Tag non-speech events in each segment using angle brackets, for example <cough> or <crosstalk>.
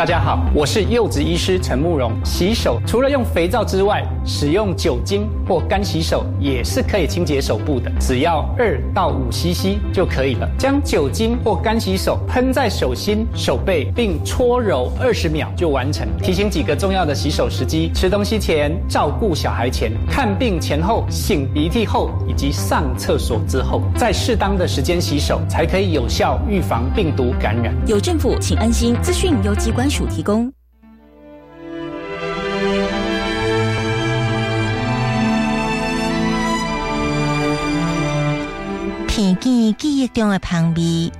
大家好，我是柚子医师陈慕容。洗手除了用肥皂之外，使用酒精或干洗手也是可以清洁手部的，只要二到五 CC 就可以了。将酒精或干洗手喷在手心、手背，并搓揉二十秒就完成。提醒几个重要的洗手时机：吃东西前、照顾小孩前、看病前后、擤鼻涕后以及上厕所之后，在适当的时间洗手，才可以有效预防病毒感染。有政府，请安心。资讯由机关署提供。片见记忆中的旁味，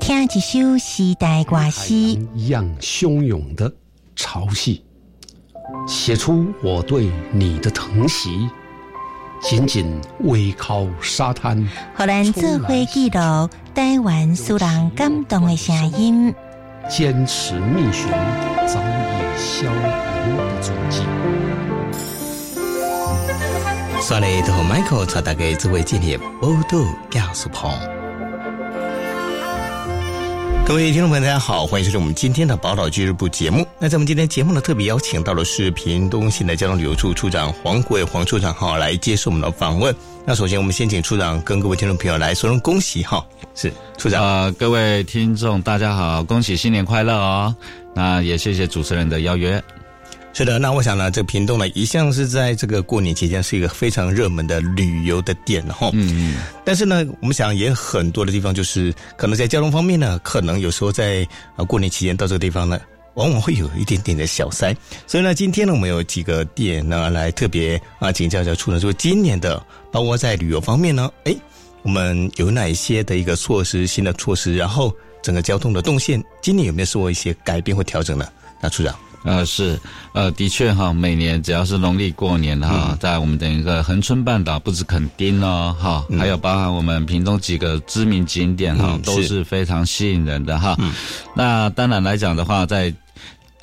听一首时代歌诗，一样汹涌的潮汐，写出我对你的疼惜。紧紧围靠沙滩，荷兰智慧记录台湾苏人感动的声音。坚持觅寻早已消磨的足迹。刷来头，Michael 查大家只会建立报道教书棚。各位听众朋友，大家好，欢迎收听我们今天的《宝岛俱乐部》节目。那在我们今天节目呢，特别邀请到的是屏东县的交通旅游处处长黄国伟黄处长哈，来接受我们的访问。那首先，我们先请处长跟各位听众朋友来说声恭喜哈。是处长啊，各位听众大家好，恭喜新年快乐哦！那也谢谢主持人的邀约。是的，那我想呢，这个屏东呢一向是在这个过年期间是一个非常热门的旅游的点哈。嗯嗯。但是呢，我们想也很多的地方就是可能在交通方面呢，可能有时候在啊过年期间到这个地方呢，往往会有一点点的小塞。所以呢，今天呢，我们有几个点呢来特别啊请教一下处长，说今年的包括在旅游方面呢，哎，我们有哪一些的一个措施，新的措施，然后整个交通的动线今年有没有做一些改变或调整呢？那处长。呃是，呃的确哈，每年只要是农历过年哈，在我们的一个恒春半岛，不止垦丁哦哈，还有包含我们屏东几个知名景点哈，都是。非常吸引人的哈。那当然来讲的话，在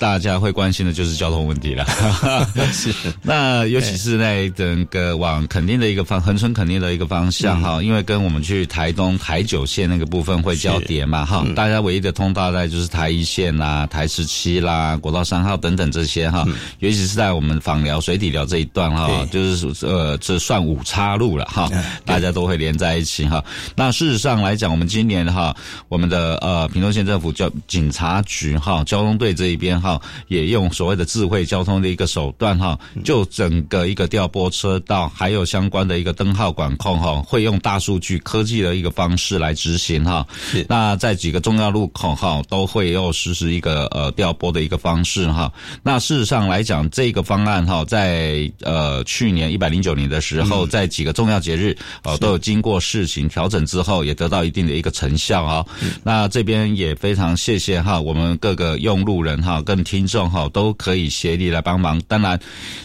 大家会关心的就是交通问题了，<laughs> 是。那尤其是那整个往垦丁的一个方，恒春垦丁的一个方向哈，因为跟我们去台东台九线那个部分会交叠嘛哈，大家唯一的通道在就是台一线啦、台十七啦、国道三号等等这些哈，尤其是在我们访寮水底寮这一段哈，就是呃这算五岔路了哈，大家都会连在一起哈。那事实上来讲，我们今年哈，我们的呃屏东县政府交警察局哈交通队这一边哈。也用所谓的智慧交通的一个手段哈，就整个一个调拨车道，还有相关的一个灯号管控哈，会用大数据科技的一个方式来执行哈。那在几个重要路口哈，都会又实施一个呃调拨的一个方式哈。那事实上来讲，这个方案哈，在呃去年一百零九年的时候，在几个重要节日呃都有经过事情调整之后，也得到一定的一个成效啊。那这边也非常谢谢哈，我们各个用路人哈跟听众哈都可以协力来帮忙。当然，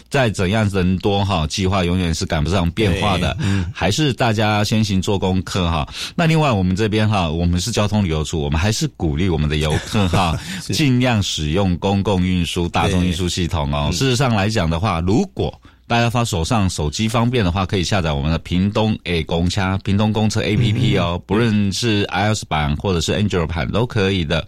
再怎样人多哈，计划永远是赶不上变化的。嗯，还是大家先行做功课哈。那另外，我们这边哈，我们是交通旅游处，我们还是鼓励我们的游客哈，<laughs> 尽量使用公共运输、大众运输系统哦。事实上来讲的话，如果大家发手上手机方便的话，可以下载我们的屏东诶公车、屏东公车 A P P 哦，不论是 iOS 版或者是 Android 版都可以的。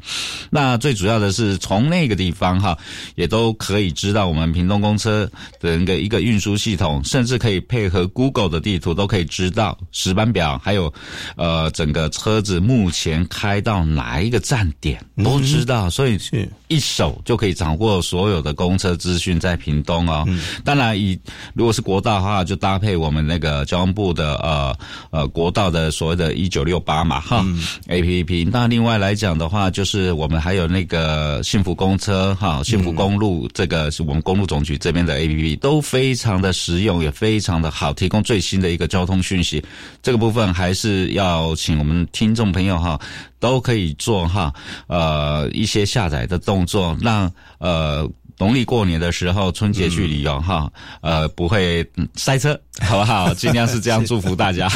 那最主要的是从那个地方哈，也都可以知道我们屏东公车的一个一个运输系统，甚至可以配合 Google 的地图，都可以知道时班表，还有呃整个车子目前开到哪一个站点都知道，所以一手就可以掌握所有的公车资讯在屏东哦。当然以如果是国道的话，就搭配我们那个交通部的呃呃国道的所谓的一九六八嘛哈 A P P。那另外来讲的话，就是我们还有那个幸福公车哈，幸福公路这个是我们公路总局这边的 A P P，都非常的实用，也非常的好，提供最新的一个交通讯息。这个部分还是要请我们听众朋友哈，都可以做哈呃一些下载的动作，让呃。农历过年的时候，春节去旅游哈，呃，不会塞车，<laughs> 好不好？尽量是这样祝福大家。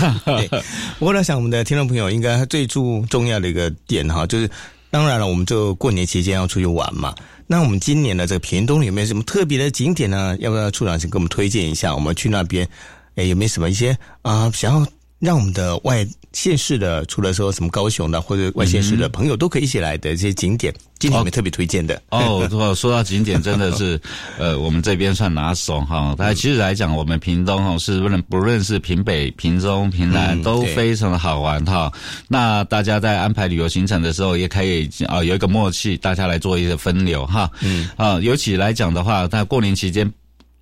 <laughs> 不过呢，想我们的听众朋友应该最注重要的一个点哈，就是当然了，我们就过年期间要出去玩嘛。那我们今年的这个屏东有没有什么特别的景点呢？要不要处长先给我们推荐一下？我们去那边，哎，有没有什么一些啊想要让我们的外县市的，除了说什么高雄的或者外县市的朋友都可以一起来的这些景点，今天我们特别推荐的。哦，说 <laughs> 说到景点，真的是，<laughs> 呃，我们这边算拿手哈。但其实来讲，我们屏东哈是不论不论是屏北、屏中、屏南都非常的好玩哈。那大家在安排旅游行程的时候，也可以啊有一个默契，大家来做一个分流哈。嗯啊，尤其来讲的话，在过年期间。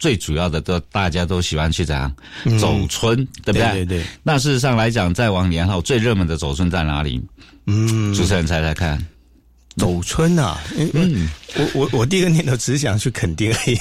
最主要的都大家都喜欢去怎样走村，对不对？对对。那事实上来讲，在往年后最热门的走村在哪里？嗯，主持人猜猜看。走村啊，嗯，我我我第一个念头只是想去垦丁而已，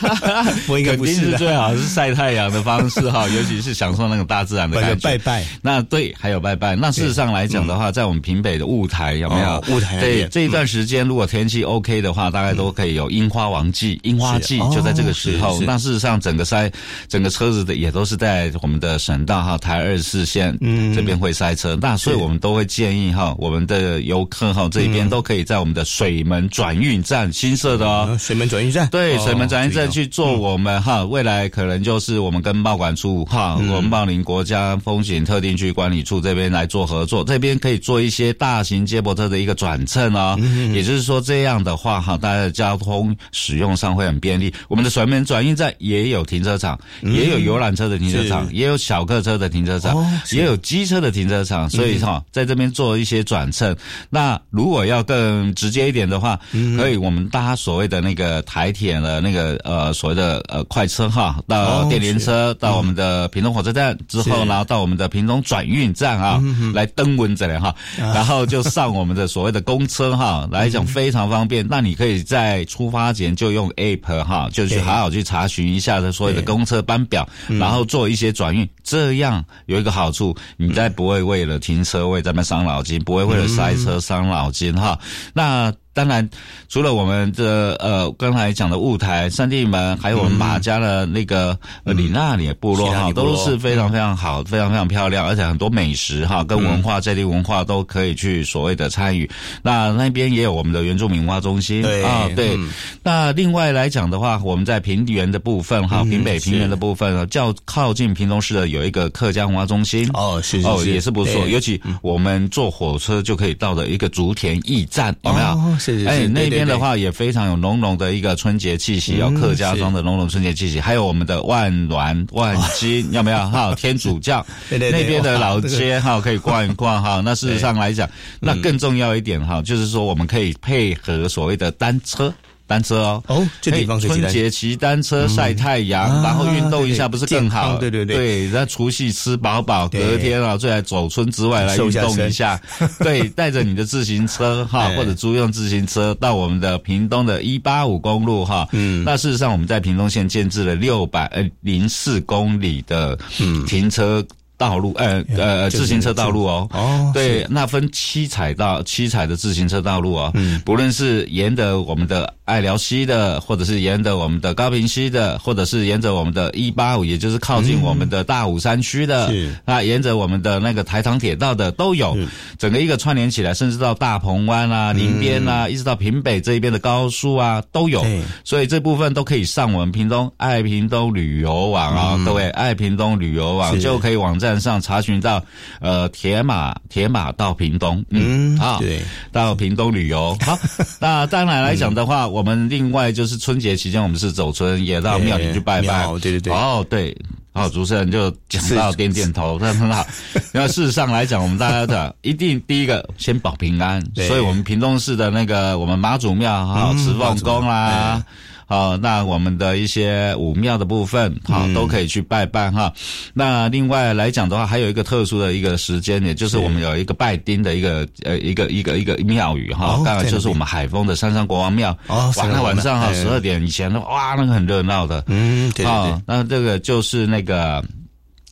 <laughs> 我应该不是最好是晒太阳的方式哈，<laughs> 尤其是享受那种大自然的感觉。拜拜，那对，还有拜拜。那事实上来讲的话，在我们平北的雾台有没有雾台？对，这一段时间如果天气 OK 的话，大概都可以有樱花王季，樱花季就在这个时候。那事实上，整个塞整个车子的也都是在我们的省道哈，台二四线这边会塞车。那所以我们都会建议哈，我们的游客哈这边都。可以在我们的水门转运站新设的哦，水门转运站。对，水门转运站去做我们哈，未来可能就是我们跟报管处哈，我们茂林国家风景特定区管理处这边来做合作，这边可以做一些大型接驳车的一个转乘哦，也就是说这样的话哈，大家的交通使用上会很便利。我们的水门转运站也有停车场，也有游览车的停车场，也有小客车的停车场，也有机车的停车场，所以哈，在这边做一些转乘。那如果要更直接一点的话，可以我们搭所谓的那个台铁的那个呃所谓的呃快车哈，到电联车到我们的屏东火车站之后，然后到我们的屏东转运站啊，来登文这里哈，然后就上我们的所谓的公车哈，<laughs> 来讲非常方便。那你可以在出发前就用 app 哈，就去好好去查询一下的所有的公车班表，然后做一些转运。这样有一个好处，你再不会为了停车位在那伤脑筋，不会为了塞车伤脑筋哈。那。当然，除了我们这呃刚才讲的雾台、三地门，还有我们马家的那个里纳里部落哈，都是非常非常好、非常非常漂亮，而且很多美食哈，跟文化在地文化都可以去所谓的参与。那那边也有我们的原住民文化中心啊，对。那另外来讲的话，我们在平原的部分哈，平北平原的部分，较靠近平东市的有一个客家文化中心哦，是哦，也是不错。尤其我们坐火车就可以到的一个竹田驿站，有没有？哎，那边的话也非常有浓浓的一个春节气息，有客家庄的浓浓春节气息，还有我们的万峦万金，要不要？哈，天主教 <laughs> 那边的老街哈，可以逛一逛哈。<laughs> 那事实上来讲，那更重要一点哈，就是说我们可以配合所谓的单车。单车哦，哦，这地方春节骑单车晒太阳，然后运动一下，不是更好？对对对，对，那除夕吃饱饱，隔天啊，再来走村之外来运动一下。<laughs> 对，带着你的自行车哈，<laughs> 或者租用自行车到我们的屏东的一八五公路哈。嗯，那事实上我们在屏东县建置了六百呃零四公里的停车。道路，呃呃，自行车道路哦，哦，对，那分七彩道，七彩的自行车道路哦，嗯，不论是沿着我们的爱寮溪的，或者是沿着我们的高平溪的，或者是沿着我们的一八五，也就是靠近我们的大武山区的，是。那，沿着我们的那个台塘铁道的都有，整个一个串联起来，甚至到大鹏湾啊、林边啊，一直到平北这一边的高速啊都有，所以这部分都可以上我们屏东爱屏东旅游网啊，各位爱屏东旅游网就可以网站。站上查询到，呃，铁马铁马到屏东，嗯，啊，对，到屏东旅游。<laughs> 好，那当然来讲的话，我们另外就是春节期间，我们是走村，也到庙里去拜拜。对对对。哦，对，好，主持人就讲到点点头，那很好。那事实上来讲，我们大家的一定第一个先保平安，所以我们屏东市的那个我们妈祖庙哈，慈凤宫啦。好，那我们的一些武庙的部分，好，都可以去拜拜哈。那另外来讲的话，还有一个特殊的一个时间，也就是我们有一个拜丁的一个呃一个一个一个庙宇哈，当然就是我们海丰的三山上国王庙。哦，晚上晚上哈，十二点以前的哇，那个很热闹的。嗯，对对对。那这个就是那个。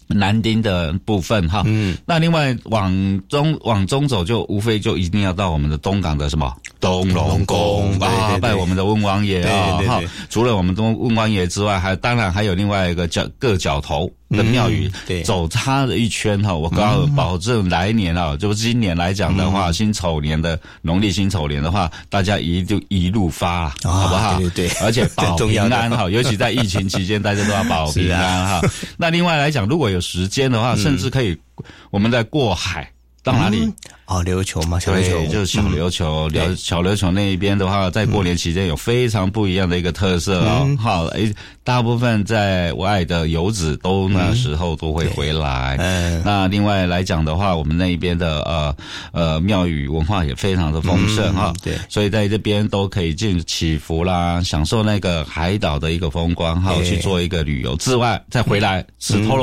南丁的部分哈，嗯，那另外往中往中走，就无非就一定要到我们的东港的什么？东龙宫。啊，拜我们的温王爷啊。哈，除了我们东温王爷之外，还当然还有另外一个叫各角头的庙宇。对，走它的一圈哈，我告诉保证来年啊，就今年来讲的话，辛丑年的农历辛丑年的话，大家一就一路发，好不好？对对，而且保平安哈，<laughs> 尤其在疫情期间，大家都要保平安哈。<laughs> 那另外来讲，如果有时间的话，甚至可以我们在过海。到哪里？哦，琉球嘛，小琉球就是小琉球。小小琉球那一边的话，在过年期间有非常不一样的一个特色哦。好，诶，大部分在外的游子都那时候都会回来。嗯，那另外来讲的话，我们那一边的呃呃庙宇文化也非常的丰盛哈。对，所以在这边都可以进祈福啦，享受那个海岛的一个风光，哈，去做一个旅游。之外，再回来吃托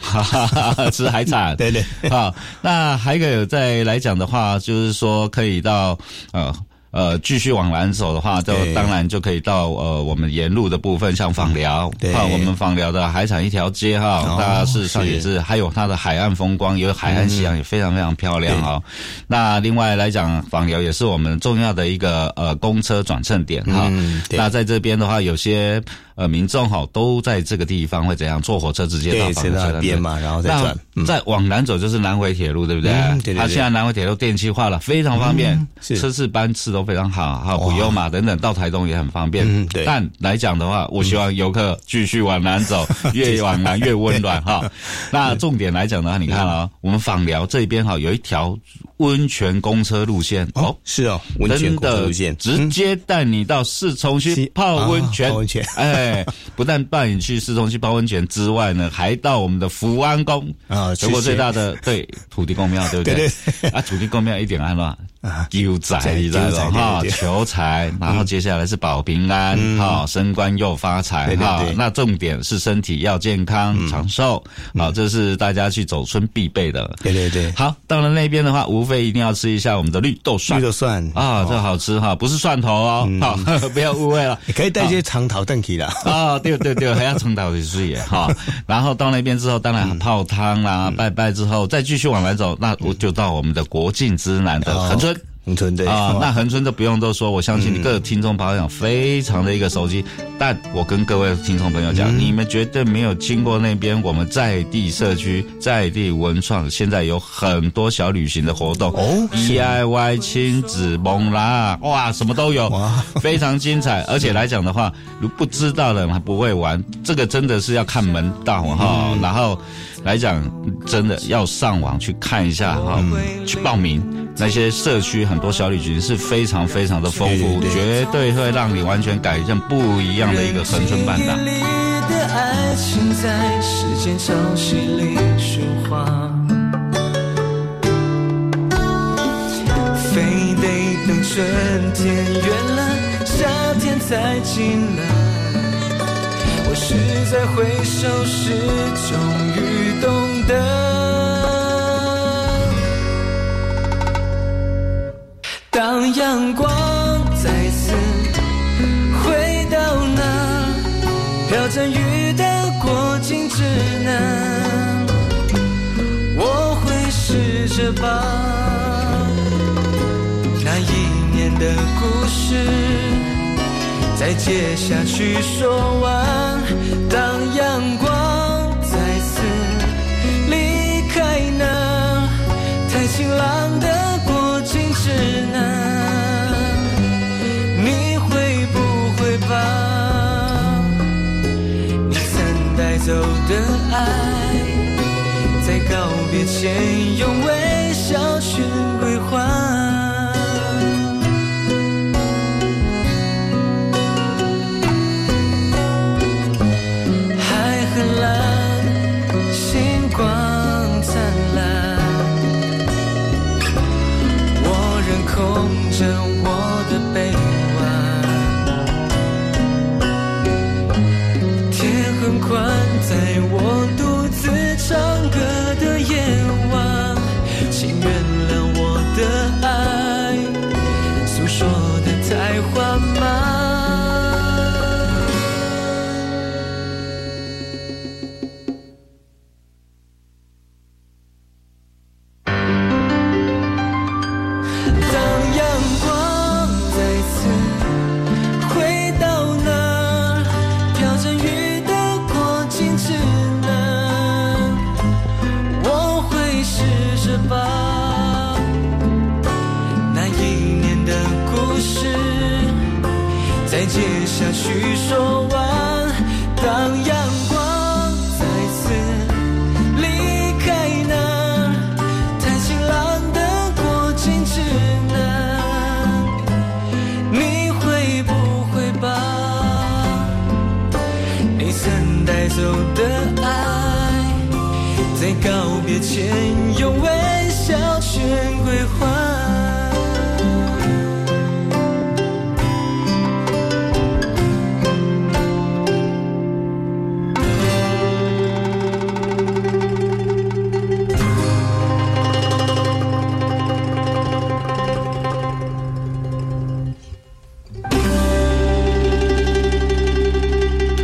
肉。哈哈，吃海产，对对，<laughs> 好，那还有再来讲的话，就是说可以到呃。呃，继续往南走的话，就当然就可以到呃我们沿路的部分，像访寮，啊，我们访寮的海产一条街哈，它事实上也是还有它的海岸风光，有海岸夕阳也非常非常漂亮啊。那另外来讲，访寮也是我们重要的一个呃公车转乘点哈。那在这边的话，有些呃民众哈都在这个地方会怎样坐火车直接到访寮那边嘛，然后再转。再往南走就是南回铁路，对不对？对对。它现在南回铁路电气化了，非常方便，车次班次都。非常好，好不用嘛，等等到台东也很方便。嗯，对。但来讲的话，我希望游客继续往南走，<laughs> 越往南越温暖哈。那重点来讲的话，你看啊，我们访寮这边哈有一条温泉公车路线哦，是哦，温泉公车路线直接带你到四重溪泡温泉。泡温泉，哎，不但带你去市中心泡温泉之外呢，还到我们的福安宫啊，全国最大的对土地公庙，对不 <laughs> 对？啊，土地公庙一点安乱。啊，求财，你知道 <laughs> 哈？求财，然后接下来是保平安，哈，升官又发财，哈。那重点是身体要健康长寿，好，这是大家去走村必备的。对对对。好，到了那边的话，无非一定要吃一下我们的绿豆蒜。绿豆蒜啊，这好吃哈，不是蒜头哦，好，<laughs> 不要误会了。可以带些长桃炖起的。啊，对对对，还要长桃的水也哈。<laughs> 然后到那边之后，当然泡汤啦，拜拜之后，再继续往南走，那我就到我们的国境之南的横村。恒春对啊，那恒春就不用多说，我相信你各位听众朋友非常的一个熟悉。但我跟各位听众朋友讲，你们绝对没有经过那边我们在地社区、在地文创，现在有很多小旅行的活动哦，DIY 亲子蒙啦，哇，什么都有，非常精彩。而且来讲的话，如不知道的还不会玩，这个真的是要看门道哈。然后来讲，真的要上网去看一下哈，去报名那些社区很。多小旅行是非常非常的丰富，绝对会让你完全改变不一样的一个恒春半岛。非得等春天远了，夏天才我是在回首时终于懂得。当阳光再次回到那飘着雨的过境之南，我会试着把那一年的故事再接下去说完。当阳光再次离开那太晴朗的。你会不会把你曾带走的爱在告别前用微笑去回还？别前用微笑全归还？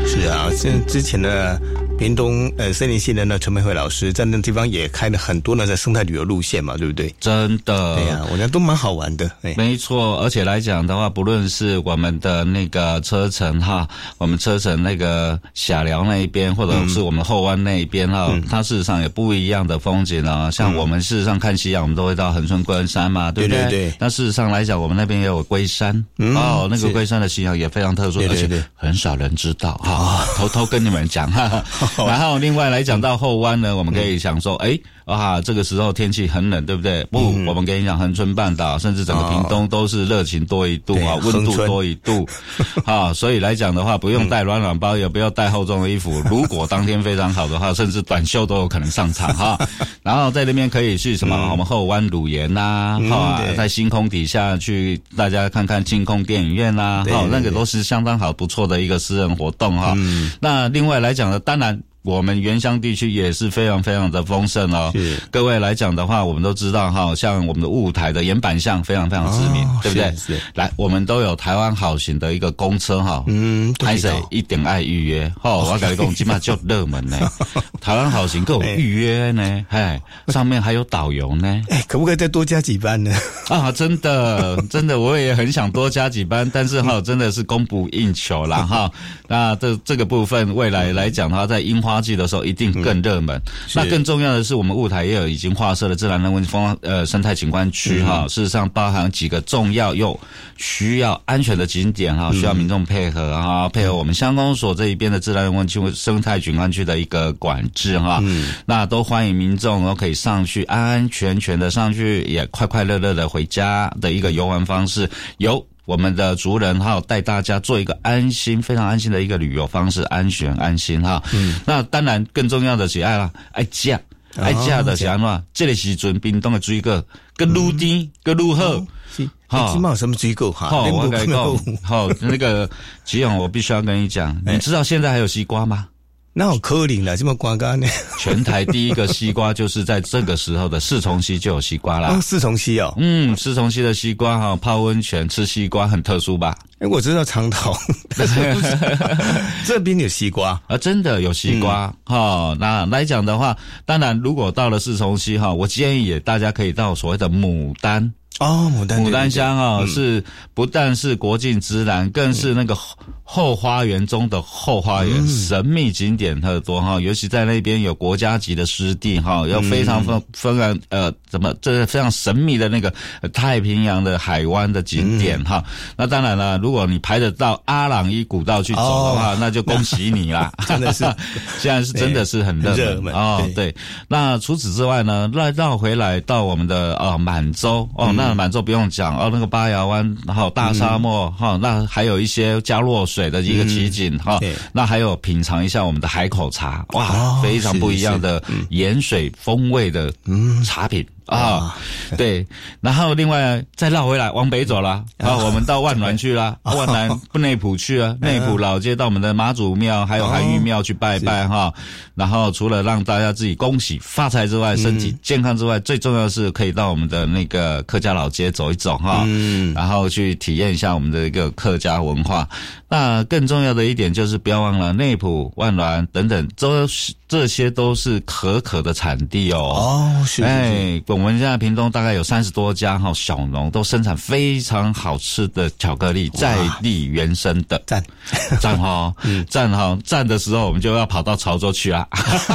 是啊，像之前的屏东呃森林系的呢陈美惠老师在那地方也开了很多呢在生态旅游路线嘛，对不对？真的，对呀、我觉得都蛮好玩的。哎，没错，而且来讲的话，不论是我们的那个车程哈，我们车程那个霞寮那一边，或者是我们后湾那一边哈，它事实上有不一样的风景啊。像我们事实上看夕阳，我们都会到恒春龟山嘛，对不对？对对对那事实上来讲，我们那边也有龟山、哦，那个龟山的夕阳也非常特殊，对对对而且很少人知道哈。偷偷跟你们讲哈。<laughs> <laughs> 然后另外来讲到后湾呢，我们可以想说，哎。啊，这个时候天气很冷，对不对？不，我们跟你讲，恒春半岛甚至整个屏东都是热情多一度啊，温度多一度 <laughs> 啊，所以来讲的话，不用带暖暖包，也不要带厚重的衣服。如果当天非常好的话，甚至短袖都有可能上场哈。<laughs> 然后在那边可以去什么？我们后湾鲁岩呐，哈，对在星空底下去大家看看星空电影院呐，哈，对对对那个都是相当好不错的一个私人活动哈。那另外来讲呢，当然。我们原乡地区也是非常非常的丰盛哦。是各位来讲的话，我们都知道哈，像我们的雾台的岩板巷非常非常知名，哦对不对？是是来，我们都有台湾好行的一个公车哈。嗯，都拍谁知道一定爱预约？哦、我跟你讲，起码就热门呢。<laughs> 台湾好行各有预约呢，哎，上面还有导游呢。哎，可不可以再多加几班呢？<laughs> 啊，真的，真的，我也很想多加几班，但是哈，真的是供不应求啦哈。那这这个部分，未来来讲的话，在樱花季的时候一定更热门。那更重要的是，我们雾台也有已经划设了自然人文风呃生态景观区哈。事实上，包含几个重要又需要安全的景点哈，需要民众配合哈，配合我们乡公所这一边的自然人文区生态景观区的一个管制哈。那都欢迎民众都可以上去安安全全的上去，也快快乐乐的回家的一个游玩方式，由我们的族人哈带大家做一个安心、非常安心的一个旅游方式，安全安心哈。嗯，那当然更重要的是爱啦，爱驾。爱驾的是安怎？这个时阵，冰冻的水果，更愈甜，更愈好。是，好起码有什么追购哈？好，我跟你讲，好，那个吉勇，我必须要跟你讲，<laughs> 你知道现在还有西瓜吗？那有可能了，这么广告呢？全台第一个西瓜就是在这个时候的四重溪就有西瓜啦哦，。四重溪哦。嗯，四重溪的西瓜哈，泡温泉吃西瓜很特殊吧？哎，我知道长岛，但是不是这边有西瓜。啊，真的有西瓜哈、那来讲的话，当然如果到了四重溪哈，我建议也大家可以到所谓的牡丹。哦，牡丹，牡丹乡啊、嗯是不但是国境之南，更是那个后后花园中的后花园，嗯神秘景点特多哈。尤其在那边有国家级的湿地哈，要非嗯常丰丰然呃怎么这是非常神秘的那个呃太平洋的海湾的景点哈。那当然了，如果你排得到阿朗伊古道去走的话，哦那就恭喜你啦！<laughs> 真的是 <laughs> 现在是真的是很热门啊哦。对对，那除此之外呢，绕绕回来到我们的呃满洲哦，那满洲不用讲哦，那个巴瑶湾，然后大沙漠哈、那还有一些加落水的一个奇景哈、对。那还有品尝一下我们的海口茶，哇，哦非常不一样的盐水风味的茶品。啊，<laughs> 对，然后另外再绕回来往北走了，啊，我们到万峦去了，<laughs> 万峦不内埔去了，<laughs> 内埔老街到我们的妈祖庙还有韩玉庙去拜拜哈，然后除了让大家自己恭喜发财之外，身体健康之外，最重要的是可以到我们的那个客家老街走一走哈，嗯。然后去体验一下我们的一个客家文化。那更重要的一点就是不要忘了内埔、万峦等等，这这些都是可可的产地哦。哦，是是是，哎，我们现在屏东大概有三十多家哈小农都生产非常好吃的巧克力，在地原生的，赞，赞哈，<laughs> 赞哈，赞的时候我们就要跑到潮州去啊。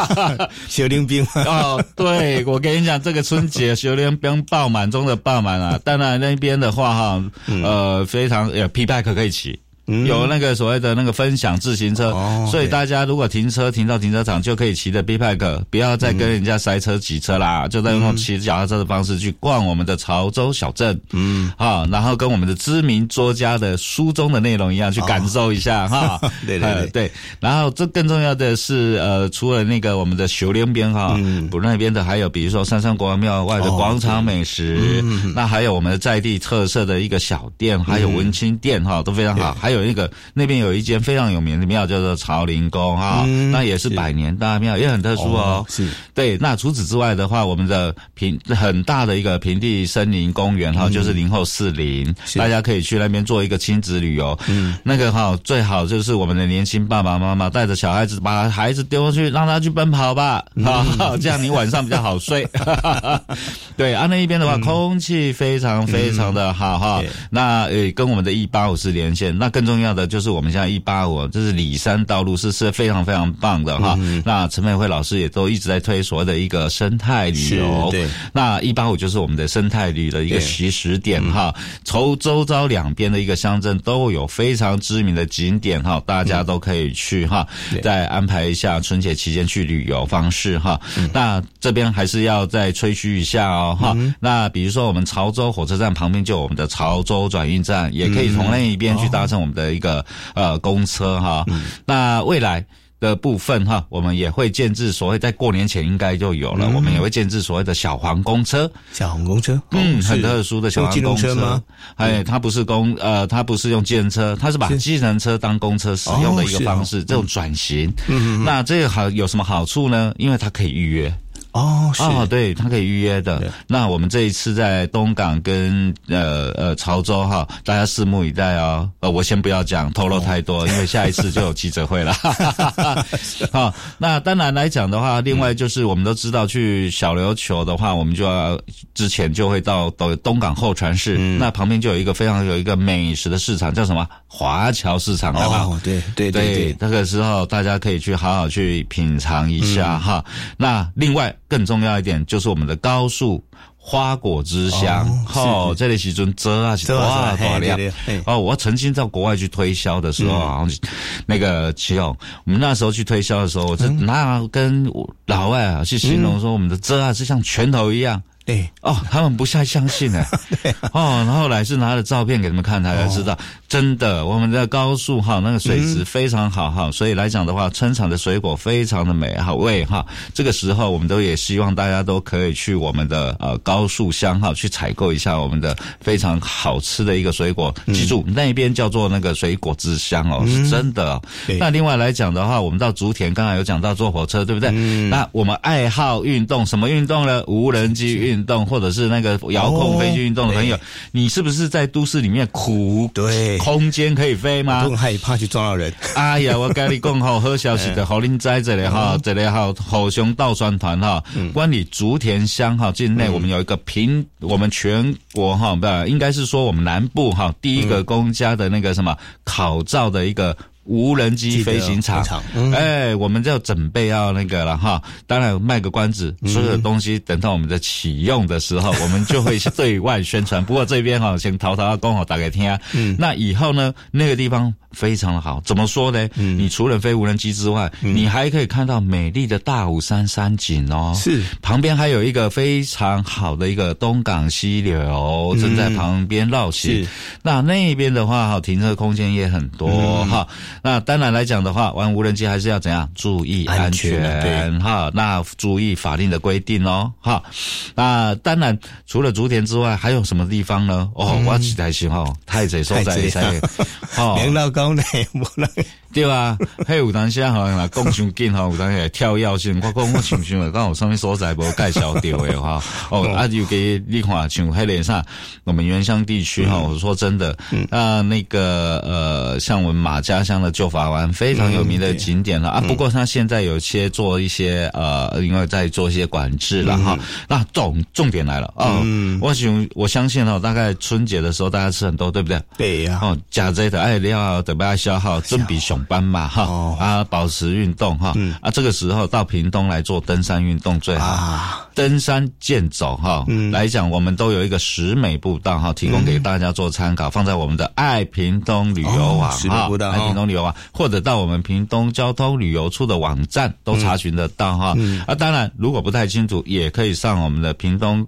<laughs> 雪林冰，<laughs> 哦，对，我跟你讲，这个春节修炼兵爆满中的爆满啊！当然那边的话哈，呃，非常呃 P bike 可以骑。有那个所谓的那个分享自行车，哦所以大家如果停车停到停车场，就可以骑着 B bike，不要再跟人家塞车挤车啦，就在用骑脚踏车的方式去逛我们的潮州小镇，嗯，啊，然后跟我们的知名作家的书中的内容一样，去感受一下 <laughs> 哈，对对对。呃对，然后这更重要的是，呃，除了那个我们的修炼边哈，嗯，不那边的还有比如说三山国王庙外的哦广场美食，那还有我们的在地特色的一个小店，还有文青店哈，都非常好。还有一个那边有一间非常有名的庙叫做朝林宫哈，那也是百年大庙，也很特殊哦。是对，那除此之外的话，我们的平很大的一个平地森林公园哈，就是林后四林，大家可以去那边做一个亲子旅游。嗯，那个哈最好就是我们的年轻爸爸妈妈带着小孩子，把孩子丢过去，让他去奔跑吧，好，这样你晚上比较好睡。<laughs> 对，啊那一边的话，空气非常非常的好哈对。那呃，跟我们的一八五是连线，那更重要的就是我们现在一八五，这是里山道路是是非常非常棒的哈。那陈美惠老师也都一直在推所谓的一个生态旅游，对那一八五就是我们的生态旅的一个起始点哈。从周遭两边的一个乡镇都有非常知名的景点哈，大家都可以去哈。再安排一下春节期间去旅游方式哈。那这边还是要再吹嘘一下哦哈。那比如说我们潮州火车站旁边就有我们的潮州转运站，也可以从那一边去搭乘我们的一个呃公车哈。那未来。的部分哈，我们也会建制所谓在过年前应该就有了，我们也会建制所谓的小黄公车，小黄公车，嗯，哦很特殊的小黄公车吗？哎，它不是公呃，它不是用计程车，它是把是计程车当公车使用的一个方式，这种转型。嗯那这个好有什么好处呢？因为它可以预约。哦，是哦，对，它可以预约的。那我们这一次在东港跟呃呃潮州哈，大家拭目以待哦。呃，我先不要讲透露太多，因为下一次就有记者会了。<laughs> <laughs> 好，那当然来讲的话，另外就是我们都知道，去小琉球的话，我们就要之前就会到东东港候船市，那旁边就有一个非常有一个美食的市场，叫什么华侨市场？哦，对对对对，那个时候大家可以去好好去品尝一下、哈。那另外更重要一点就是我们的高速花果之乡，哦这里其中遮啊是遮啊多大量哦。我曾经到国外去推销的时候，好像那个齐勇，我们那时候去推销的时候，我就拿跟老外啊去形容说我们的遮啊是像拳头一样。对，哦，他们不太相信呢。<laughs> 哦，然后后来是拿了照片给他们看，他才知道，真的，我们的高速哈那个水质非常好哈，所以来讲的话，春场的水果非常的美好味哈。这个时候，我们都也希望大家都可以去我们的呃高速乡哈去采购一下我们的非常好吃的一个水果。记住，那边叫做那个水果之乡哦，是真的哦。对那另外来讲的话，我们到竹田，刚才有讲到坐火车，对不对？那我们爱好运动，什么运动呢？无人机运动，或者是那个遥控飞机运动的朋友，你是不是在都市里面苦？对空间可以飞吗都？很害怕去撞到人，哎呀，我跟你讲吼，好消息的，好林在这里哈，这里哈，好熊倒川团哈，关于竹田乡哈境内，我们有一个平，我们全国哈不，应该是说我们南部哈第一个公家的那个什么考照的一个。无人机飞行场哎，我们就准备要那个了哈。当然卖个关子，所有的东西等到我们的启用的时候，我们就会对外宣传。不过这边哈，先淘淘刚好打给听啊。那以后呢，那个地方非常的好，怎么说呢？你除了飞无人机之外，你还可以看到美丽的大武山山景哦。是旁边还有一个非常好的一个东港溪流正在旁边绕行。是那那边的话，哈，停车空间也很多哈。那当然来讲的话，玩无人机还是要怎样注意安安全哈。那注意法令的规定哦哈。那当然除了竹田之外，还有什么地方呢？哦，我期待是哦，太济所在太济在哦。明到高呢，<laughs> 无人对啊，迄有当时吼，若讲伤紧吼，有当时跳跃性，我讲我想想的，讲有啥物所在无介绍到的哈。<laughs> 哦，啊，尤其你看像迄个啥，我们原乡地区哈，我说真的，那那个呃，像我们马家乡的旧法湾非常有名的景点了啊。不过它现在有些做一些呃，因为在做一些管制了哈。那重重点来了啊，我想我相信哦，大概春节的时候大家吃很多，对不对？对呀，哦，加这的爱料得不要消耗，准备上班嘛哈、哦啊，保持运动哈、啊，这个时候到屏东来做登山运动最好。啊，登山健走哈，来讲我们都有一个十美步道哈，提供给大家做参考，放在我们的爱屏东旅游网十美步道，爱屏东旅游网，或者到我们屏东交通旅游处的网站都查询得到哈。啊，当然如果不太清楚，也可以上我们的屏东。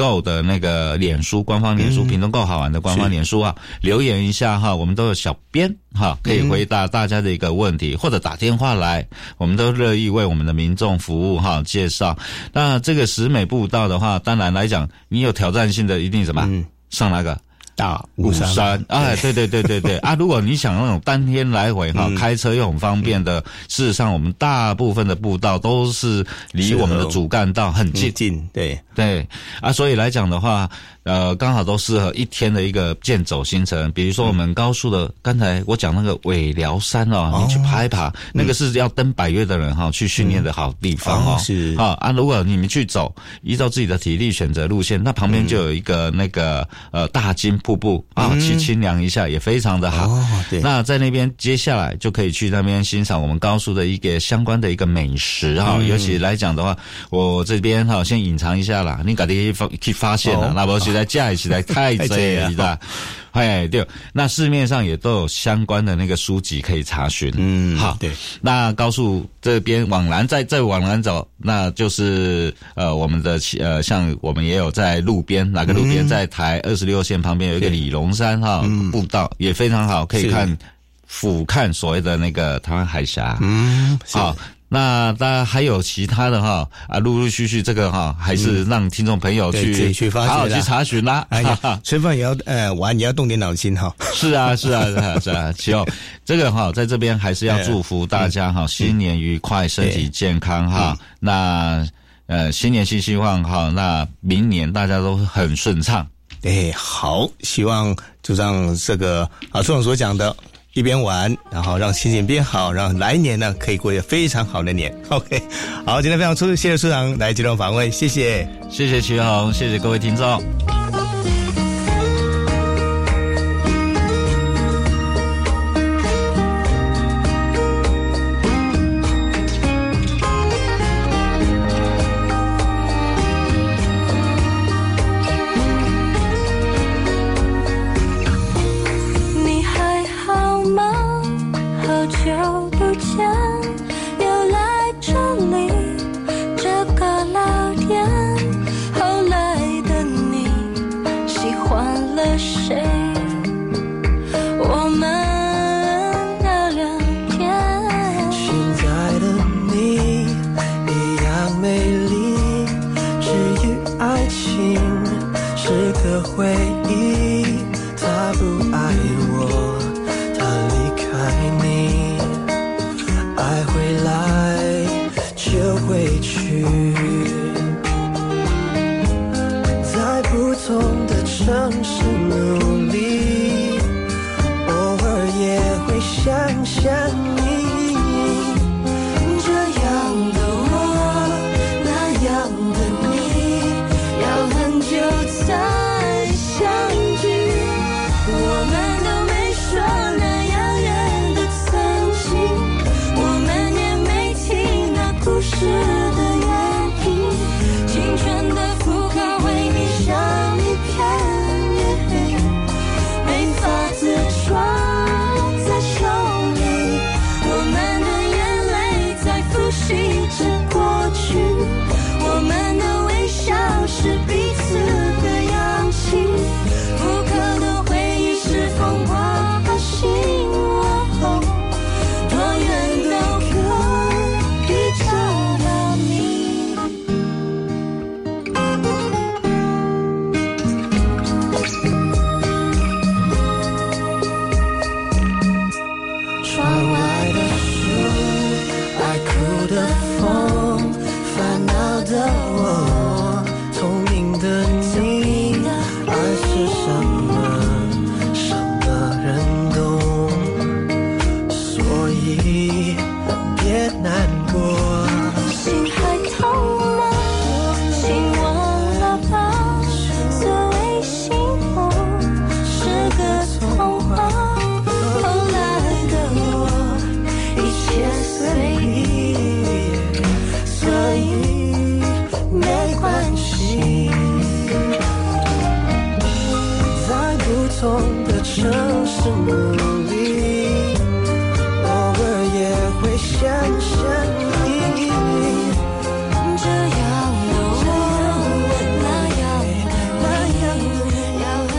购的那个脸书官方脸书，屏东购好玩的官方脸书啊，留言一下哈，我们都有小编哈，可以回答大家的一个问题，或者打电话来，我们都乐意为我们的民众服务哈。介绍那这个十美步道的话，当然来讲，你有挑战性的，一定什么上那个。大五山，哎，对对对对对啊！如果你想那种当天来回哈，开车又很方便的，事实上我们大部分的步道都是离我们的主干道很近，近对对啊，所以来讲的话。呃，刚好都适合一天的一个健走行程。比如说，我们高速的，刚才我讲那个尾寮山哦，你去爬一爬，那个是要登百越的人哈去训练的好地方哦。是啊啊，如果你们去走，依照自己的体力选择路线，那旁边就有一个那个呃大金瀑布啊，去清凉一下也非常的好。哦，对。那在那边接下来就可以去那边欣赏我们高速的一个相关的一个美食哈。尤其来讲的话，我这边哈先隐藏一下啦，你赶紧发去发现了，那不实在架起来太贼 <laughs> 了？哎，对，那市面上也都有相关的那个书籍可以查询。嗯，好，对。那高速这边往南，再再往南走，那就是呃，我们的呃，像我们也有在路边，哪个路边，在台二十六线旁边有一个李龙山哈步道，也非常好，可以看俯瞰所谓的那个台湾海峡。嗯，好。那当然还有其他的哈啊，陆陆续续这个哈，还是让听众朋友去去好好去查询啦。哎呀，<laughs> 吃饭也要呃玩，也要动点脑筋哈。是啊，是啊，是啊，是啊。其后 <laughs> 这个哈，在这边还是要祝福大家哈，新年愉快，身体健康哈。那呃，新年新希望哈，那明年大家都很顺畅。哎，好，希望就像这个啊，处长所讲的。一边玩，然后让心情变好，然后来年呢可以过一个非常好的年。<laughs> OK，好，今天非常出，谢谢处长来接受访问，谢谢，谢谢徐红，谢谢各位听众。